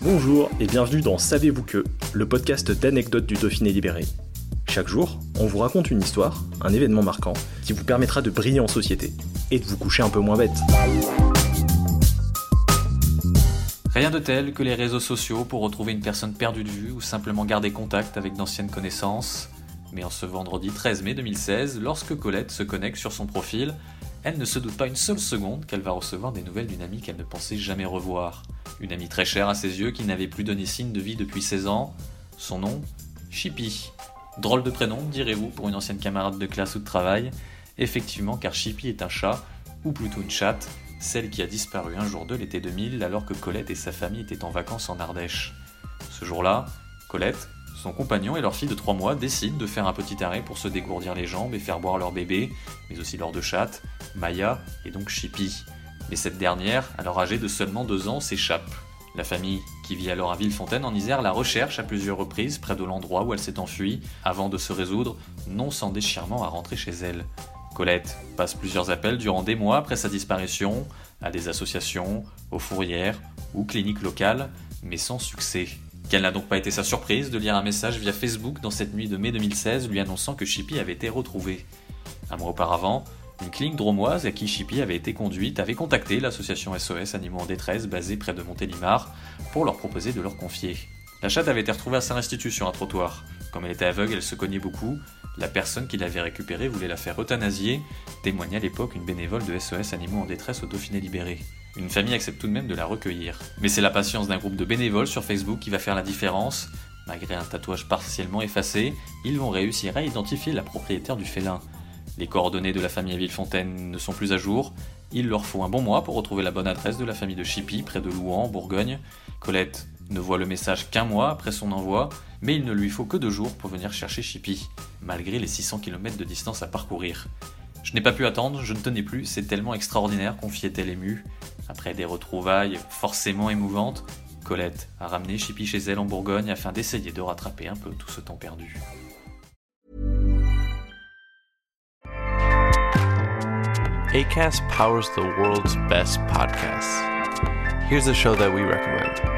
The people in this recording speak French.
Bonjour et bienvenue dans Savez-vous que, le podcast d'anecdotes du Dauphiné libéré. Chaque jour, on vous raconte une histoire, un événement marquant, qui vous permettra de briller en société et de vous coucher un peu moins bête. Rien de tel que les réseaux sociaux pour retrouver une personne perdue de vue ou simplement garder contact avec d'anciennes connaissances. Mais en ce vendredi 13 mai 2016, lorsque Colette se connecte sur son profil, ne se doute pas une seule seconde qu'elle va recevoir des nouvelles d'une amie qu'elle ne pensait jamais revoir. Une amie très chère à ses yeux qui n'avait plus donné signe de vie depuis 16 ans. Son nom Chippy. Drôle de prénom, direz-vous, pour une ancienne camarade de classe ou de travail. Effectivement, car Chippy est un chat, ou plutôt une chatte, celle qui a disparu un jour de l'été 2000 alors que Colette et sa famille étaient en vacances en Ardèche. Ce jour-là, Colette, son compagnon et leur fille de 3 mois décident de faire un petit arrêt pour se dégourdir les jambes et faire boire leur bébé, mais aussi leur deux chattes, Maya et donc Chippy. Mais cette dernière, alors âgée de seulement 2 ans, s'échappe. La famille, qui vit alors à Villefontaine en Isère, la recherche à plusieurs reprises près de l'endroit où elle s'est enfuie, avant de se résoudre, non sans déchirement, à rentrer chez elle. Colette passe plusieurs appels durant des mois après sa disparition, à des associations, aux fourrières ou cliniques locales, mais sans succès. Quelle n'a donc pas été sa surprise de lire un message via Facebook dans cette nuit de mai 2016 lui annonçant que Chippy avait été retrouvé. Un mois auparavant, une clinique dromoise à qui Chippy avait été conduite avait contacté l'association SOS Animaux en détresse basée près de Montélimar pour leur proposer de leur confier. La chatte avait été retrouvée à sa restitution à un trottoir. Comme elle était aveugle, elle se cognait beaucoup, la personne qui l'avait récupérée voulait la faire euthanasier, témoignait à l'époque une bénévole de SOS Animaux en détresse au Dauphiné libéré. Une famille accepte tout de même de la recueillir. Mais c'est la patience d'un groupe de bénévoles sur Facebook qui va faire la différence. Malgré un tatouage partiellement effacé, ils vont réussir à identifier la propriétaire du félin. Les coordonnées de la famille Villefontaine ne sont plus à jour. Il leur faut un bon mois pour retrouver la bonne adresse de la famille de Chippy, près de Louan, en Bourgogne. Colette ne voit le message qu'un mois après son envoi, mais il ne lui faut que deux jours pour venir chercher Chippy, malgré les 600 km de distance à parcourir. Je n'ai pas pu attendre, je ne tenais plus, c'est tellement extraordinaire, confiait-elle émue. Après des retrouvailles forcément émouvantes, Colette a ramené Chippy chez elle en Bourgogne afin d'essayer de rattraper un peu tout ce temps perdu. Powers the world's best podcasts. Here's a show that we recommend.